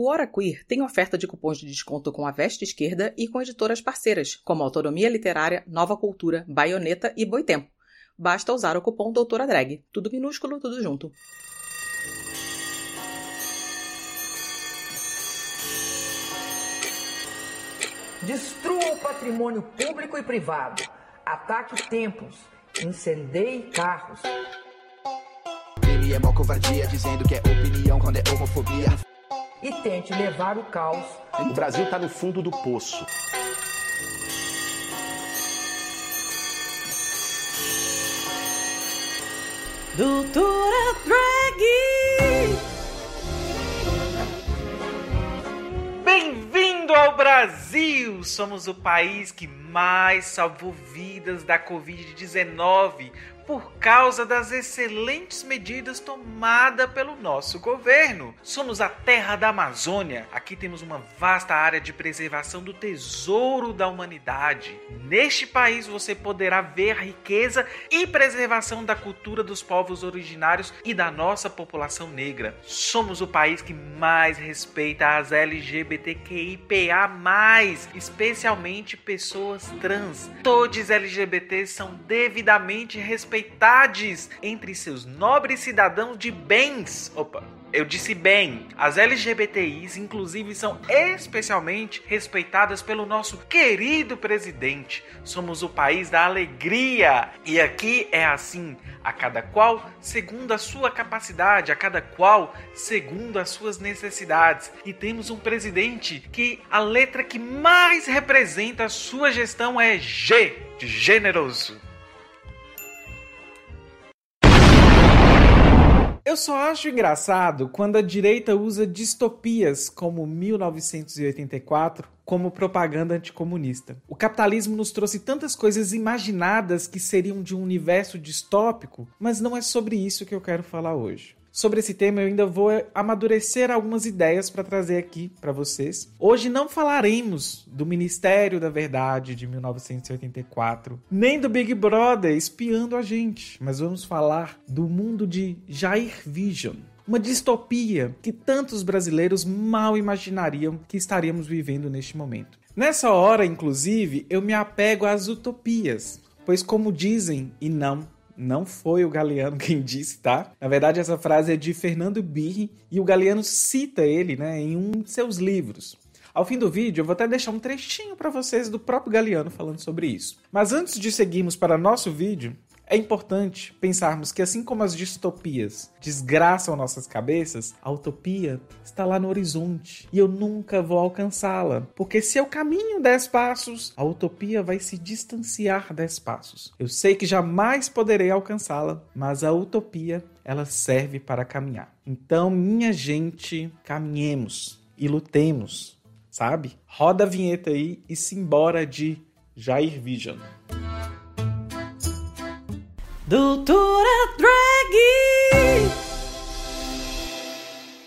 O Hora Queer tem oferta de cupons de desconto com a Veste Esquerda e com editoras parceiras, como Autonomia Literária, Nova Cultura, Baioneta e Boitempo. Basta usar o cupom Doutora Drag. Tudo minúsculo, tudo junto. Destrua o patrimônio público e privado. Ataque templos. Incendeie carros. Ele é mó covardia, dizendo que é opinião quando é homofobia. E tente levar o caos. O Brasil está no fundo do poço. Doutora Drag! Bem-vindo ao Brasil! Somos o país que mais salvou vidas da Covid-19 por causa das excelentes medidas tomadas pelo nosso governo. Somos a terra da Amazônia. Aqui temos uma vasta área de preservação do tesouro da humanidade. Neste país você poderá ver a riqueza e preservação da cultura dos povos originários e da nossa população negra. Somos o país que mais respeita as LGBTQIPA+, especialmente pessoas trans. Todos LGBTs são devidamente respeitados entre seus nobres cidadãos de bens. Opa, eu disse bem, as LGBTIs, inclusive, são especialmente respeitadas pelo nosso querido presidente. Somos o país da alegria e aqui é assim, a cada qual segundo a sua capacidade, a cada qual segundo as suas necessidades. E temos um presidente que a letra que mais representa a sua gestão é G, de generoso. Só acho engraçado quando a direita usa distopias como 1984 como propaganda anticomunista. O capitalismo nos trouxe tantas coisas imaginadas que seriam de um universo distópico, mas não é sobre isso que eu quero falar hoje. Sobre esse tema, eu ainda vou amadurecer algumas ideias para trazer aqui para vocês. Hoje não falaremos do Ministério da Verdade de 1984, nem do Big Brother espiando a gente, mas vamos falar do mundo de Jair Vision, uma distopia que tantos brasileiros mal imaginariam que estaríamos vivendo neste momento. Nessa hora, inclusive, eu me apego às utopias, pois, como dizem e não, não foi o Galeano quem disse, tá? Na verdade, essa frase é de Fernando Birri e o Galeano cita ele, né, em um de seus livros. Ao fim do vídeo, eu vou até deixar um trechinho para vocês do próprio Galeano falando sobre isso. Mas antes de seguirmos para nosso vídeo, é importante pensarmos que, assim como as distopias desgraçam nossas cabeças, a utopia está lá no horizonte e eu nunca vou alcançá-la. Porque se eu caminho dez passos, a utopia vai se distanciar dez passos. Eu sei que jamais poderei alcançá-la, mas a utopia ela serve para caminhar. Então, minha gente, caminhemos e lutemos, sabe? Roda a vinheta aí e se embora de Jair Vision. Doutora Drag!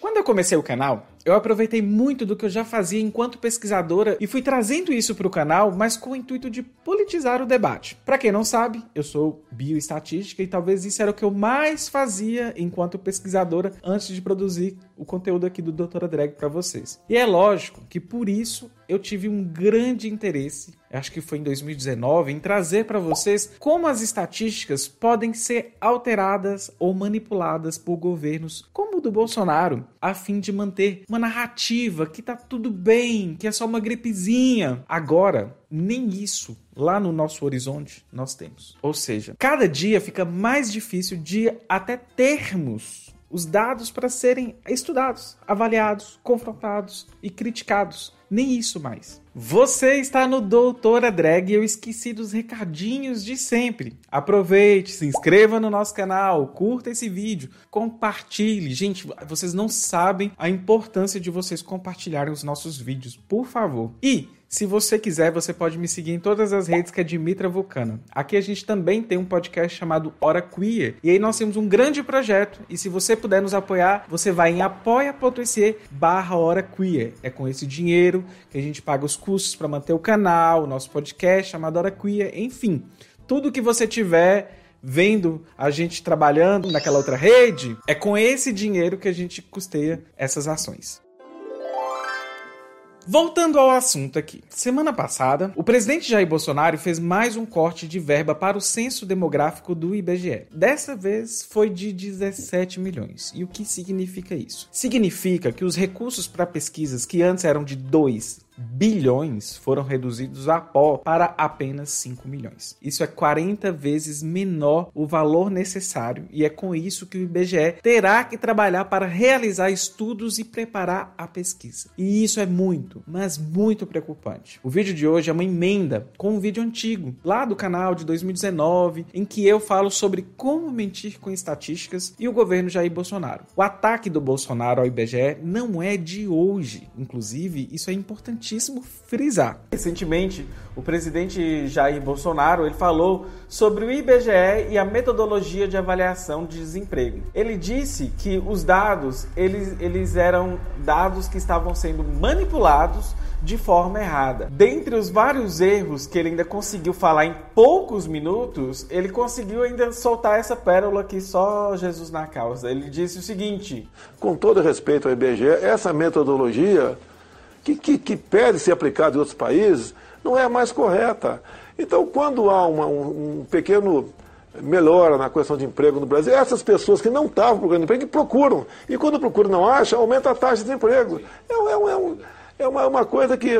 Quando eu comecei o canal, eu aproveitei muito do que eu já fazia enquanto pesquisadora e fui trazendo isso para o canal, mas com o intuito de politizar o debate. Para quem não sabe, eu sou bioestatística e talvez isso era o que eu mais fazia enquanto pesquisadora antes de produzir o conteúdo aqui do Doutora Drag para vocês. E é lógico que por isso eu tive um grande interesse, acho que foi em 2019, em trazer para vocês como as estatísticas podem ser alteradas ou manipuladas por governos do Bolsonaro, a fim de manter uma narrativa que tá tudo bem, que é só uma gripezinha. Agora, nem isso lá no nosso horizonte nós temos. Ou seja, cada dia fica mais difícil de até termos os dados para serem estudados, avaliados, confrontados e criticados. Nem isso mais. Você está no Doutora Drag e eu esqueci dos recadinhos de sempre. Aproveite, se inscreva no nosso canal, curta esse vídeo, compartilhe. Gente, vocês não sabem a importância de vocês compartilharem os nossos vídeos, por favor. E se você quiser, você pode me seguir em todas as redes que é Dimitra Vulcana. Aqui a gente também tem um podcast chamado Hora Queer. E aí nós temos um grande projeto. E se você puder nos apoiar, você vai em apoia.se barra Hora Queer. É com esse dinheiro que a gente paga os custos para manter o canal, o nosso podcast chamado Hora Queer, enfim. Tudo que você tiver vendo a gente trabalhando naquela outra rede, é com esse dinheiro que a gente custeia essas ações. Voltando ao assunto aqui. Semana passada, o presidente Jair Bolsonaro fez mais um corte de verba para o censo demográfico do IBGE. Dessa vez foi de 17 milhões. E o que significa isso? Significa que os recursos para pesquisas que antes eram de 2 bilhões foram reduzidos a pó para apenas 5 milhões. Isso é 40 vezes menor o valor necessário e é com isso que o IBGE terá que trabalhar para realizar estudos e preparar a pesquisa. E isso é muito, mas muito preocupante. O vídeo de hoje é uma emenda com um vídeo antigo, lá do canal de 2019, em que eu falo sobre como mentir com estatísticas e o governo Jair Bolsonaro. O ataque do Bolsonaro ao IBGE não é de hoje, inclusive isso é importante importantíssimo frisar. Recentemente, o presidente Jair Bolsonaro ele falou sobre o IBGE e a metodologia de avaliação de desemprego. Ele disse que os dados eles, eles eram dados que estavam sendo manipulados de forma errada. Dentre os vários erros que ele ainda conseguiu falar em poucos minutos, ele conseguiu ainda soltar essa pérola que só Jesus na causa. Ele disse o seguinte: Com todo respeito ao IBGE, essa metodologia que, que, que pede ser aplicada em outros países não é mais correta. Então, quando há uma, um, um, pequeno melhora na questão de emprego no Brasil, essas pessoas que não estavam procurando emprego, que procuram. E quando procuram não acham, aumenta a taxa de desemprego. É, é, é, é uma, uma, coisa que,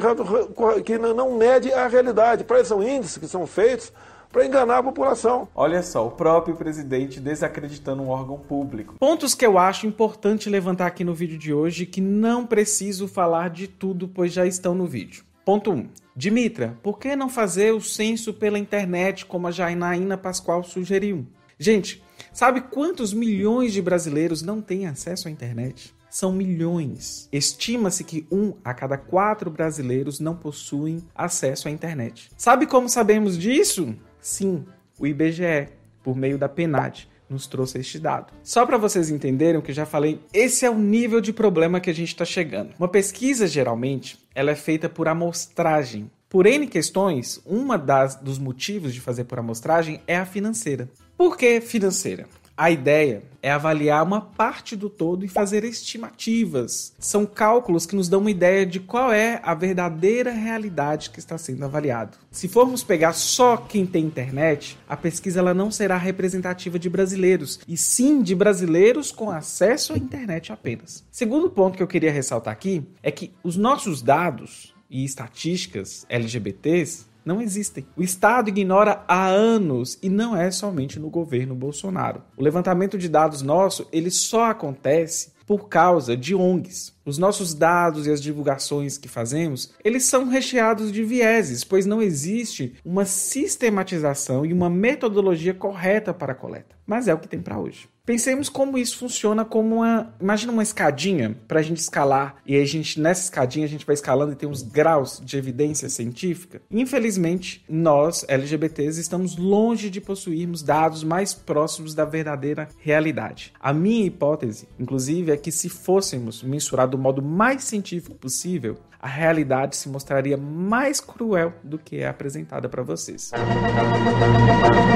que não mede a realidade. Para isso são índices que são feitos para enganar a população. Olha só, o próprio presidente desacreditando um órgão público. Pontos que eu acho importante levantar aqui no vídeo de hoje que não preciso falar de tudo, pois já estão no vídeo. Ponto 1. Um, Dimitra, por que não fazer o censo pela internet como a Janaína Pascoal sugeriu? Gente, sabe quantos milhões de brasileiros não têm acesso à internet? São milhões. Estima-se que um a cada quatro brasileiros não possuem acesso à internet. Sabe como sabemos disso? Sim, o IBGE, por meio da PNAD, nos trouxe este dado. Só para vocês entenderem o que eu já falei, esse é o nível de problema que a gente está chegando. Uma pesquisa, geralmente, ela é feita por amostragem. Por N questões, uma das, dos motivos de fazer por amostragem é a financeira. Por que financeira? A ideia é avaliar uma parte do todo e fazer estimativas. São cálculos que nos dão uma ideia de qual é a verdadeira realidade que está sendo avaliado. Se formos pegar só quem tem internet, a pesquisa ela não será representativa de brasileiros, e sim de brasileiros com acesso à internet apenas. Segundo ponto que eu queria ressaltar aqui é que os nossos dados e estatísticas LGBTs não existem. O Estado ignora há anos e não é somente no governo Bolsonaro. O levantamento de dados nosso, ele só acontece por causa de ONGs. Os nossos dados e as divulgações que fazemos, eles são recheados de vieses, pois não existe uma sistematização e uma metodologia correta para a coleta. Mas é o que tem para hoje. Pensemos como isso funciona como uma. Imagina uma escadinha para a gente escalar, e a gente, nessa escadinha, a gente vai escalando e tem uns graus de evidência científica. Infelizmente, nós, LGBTs, estamos longe de possuirmos dados mais próximos da verdadeira realidade. A minha hipótese, inclusive, é que se fôssemos mensurar do modo mais científico possível, a realidade se mostraria mais cruel do que é apresentada para vocês.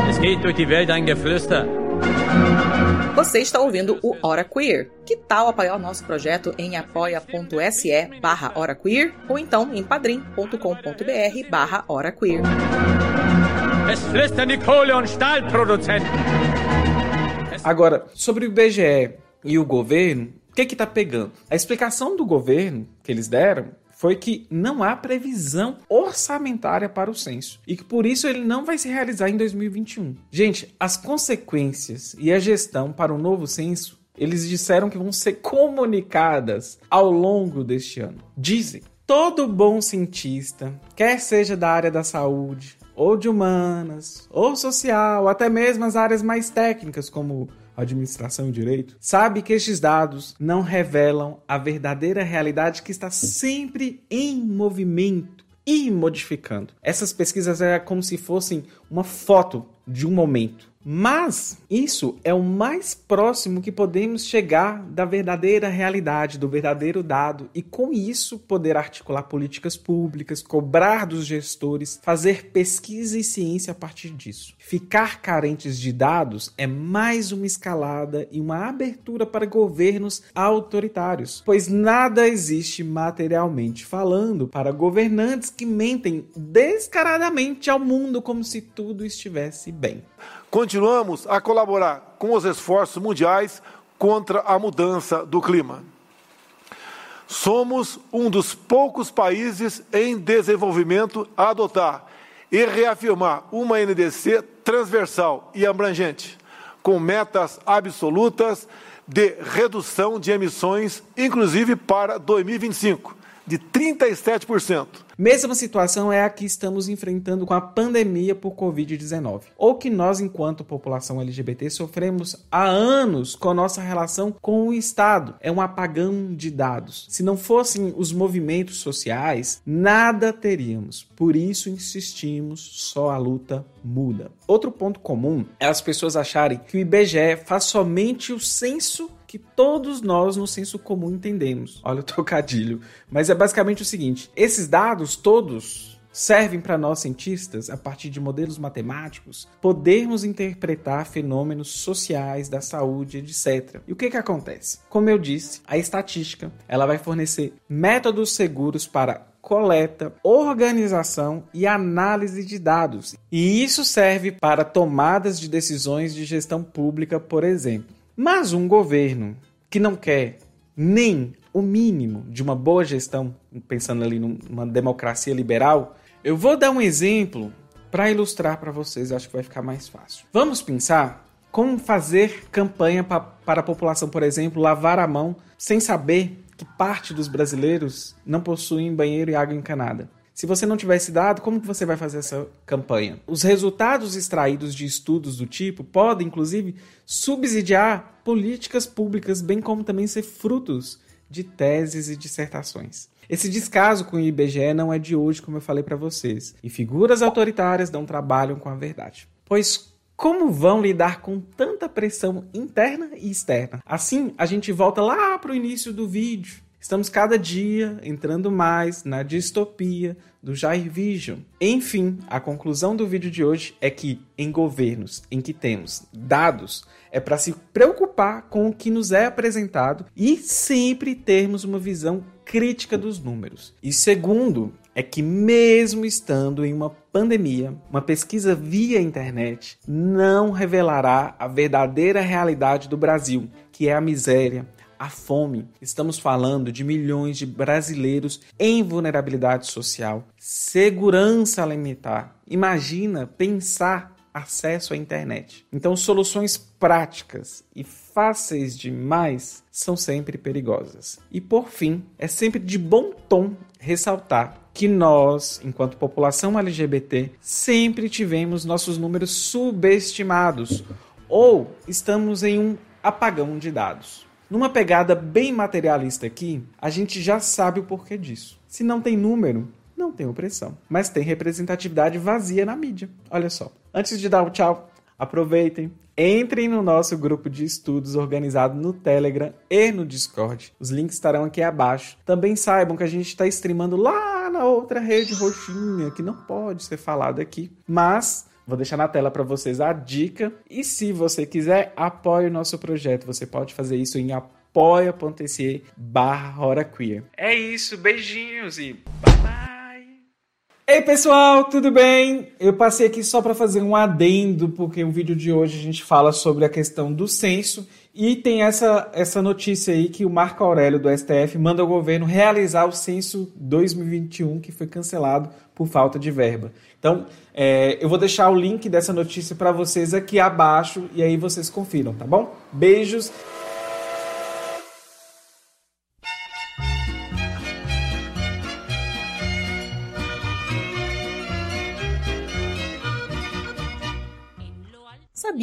Es geht durch die Welt ein Geflüster. Você está ouvindo o Hora Queer. Que tal apoiar o nosso projeto em apoia.se barra Hora Queer ou então em padrim.com.br barra Hora Queer. Es flüstern die Kohle- und Stahlproduzenten. Agora, sobre o IBGE e o governo, o que que tá pegando? A explicação do governo que eles deram foi que não há previsão orçamentária para o censo e que por isso ele não vai se realizar em 2021. Gente, as consequências e a gestão para o novo censo, eles disseram que vão ser comunicadas ao longo deste ano. Dizem, todo bom cientista, quer seja da área da saúde, ou de humanas, ou social, até mesmo as áreas mais técnicas como administração e direito, sabe que estes dados não revelam a verdadeira realidade que está sempre em movimento e modificando. Essas pesquisas é como se fossem uma foto de um momento Mas isso é o mais próximo que podemos chegar da verdadeira realidade, do verdadeiro dado, e com isso poder articular políticas públicas, cobrar dos gestores, fazer pesquisa e ciência a partir disso. Ficar carentes de dados é mais uma escalada e uma abertura para governos autoritários, pois nada existe materialmente falando para governantes que mentem descaradamente ao mundo como se tudo estivesse bem. Continuamos a colaborar com os esforços mundiais contra a mudança do clima. Somos um dos poucos países em desenvolvimento a adotar e reafirmar uma NDC transversal e abrangente, com metas absolutas de redução de emissões, inclusive para 2025, de 37%. Mesma situação é a que estamos enfrentando com a pandemia por Covid-19, ou que nós, enquanto população LGBT, sofremos há anos com nossa relação com o Estado. É um apagão de dados. Se não fossem os movimentos sociais, nada teríamos. Por isso insistimos, só a luta muda. Outro ponto comum é as pessoas acharem que o IBGE faz somente o censo que todos nós no senso comum entendemos. Olha o trocadilho. Mas é basicamente o seguinte: esses dados todos servem para nós cientistas, a partir de modelos matemáticos, podermos interpretar fenômenos sociais da saúde, etc. E o que que acontece? Como eu disse, a estatística, ela vai fornecer métodos seguros para coleta, organização e análise de dados. E isso serve para tomadas de decisões de gestão pública, por exemplo. Mas um governo que não quer nem o mínimo de uma boa gestão, pensando ali numa democracia liberal, eu vou dar um exemplo para ilustrar para vocês, acho que vai ficar mais fácil. Vamos pensar como fazer campanha pra, para a população, por exemplo, lavar a mão sem saber que parte dos brasileiros não possuem banheiro e água encanada. Se você não tivesse dado, como que você vai fazer essa campanha? Os resultados extraídos de estudos do tipo podem, inclusive, subsidiar políticas públicas, bem como também ser frutos de teses e dissertações. Esse descaso com o IBGE não é de hoje, como eu falei para vocês, e figuras autoritárias não trabalham com a verdade. Pois como vão lidar com tanta pressão interna e externa? Assim, a gente volta lá para o início do vídeo Estamos cada dia entrando mais na distopia do Jair Vision. Enfim, a conclusão do vídeo de hoje é que em governos em que temos dados, é para se preocupar com o que nos é apresentado e sempre termos uma visão crítica dos números. E segundo, é que mesmo estando em uma pandemia, uma pesquisa via internet não revelará a verdadeira realidade do Brasil, que é a miséria, a fome. Estamos falando de milhões de brasileiros em vulnerabilidade social, segurança alimentar. Imagina pensar acesso à internet. Então, soluções práticas e fáceis demais são sempre perigosas. E por fim, é sempre de bom tom ressaltar que nós, enquanto população LGBT, sempre tivemos nossos números subestimados ou estamos em um apagão de dados. Numa pegada bem materialista aqui, a gente já sabe o porquê disso. Se não tem número, não tem opressão, mas tem representatividade vazia na mídia. Olha só. Antes de dar o tchau, aproveitem, entrem no nosso grupo de estudos organizado no Telegram e no Discord. Os links estarão aqui abaixo. Também saibam que a gente está streamando lá na outra rede roxinha, que não pode ser falado aqui, mas Vou deixar na tela para vocês a dica. E se você quiser, apoie o nosso projeto. Você pode fazer isso em apoia.se barra. É isso, beijinhos e! Ei pessoal, tudo bem? Eu passei aqui só para fazer um adendo, porque o vídeo de hoje a gente fala sobre a questão do censo e tem essa, essa notícia aí que o Marco Aurélio do STF manda o governo realizar o censo 2021 que foi cancelado por falta de verba. Então, é, eu vou deixar o link dessa notícia para vocês aqui abaixo e aí vocês confiram, tá bom? Beijos.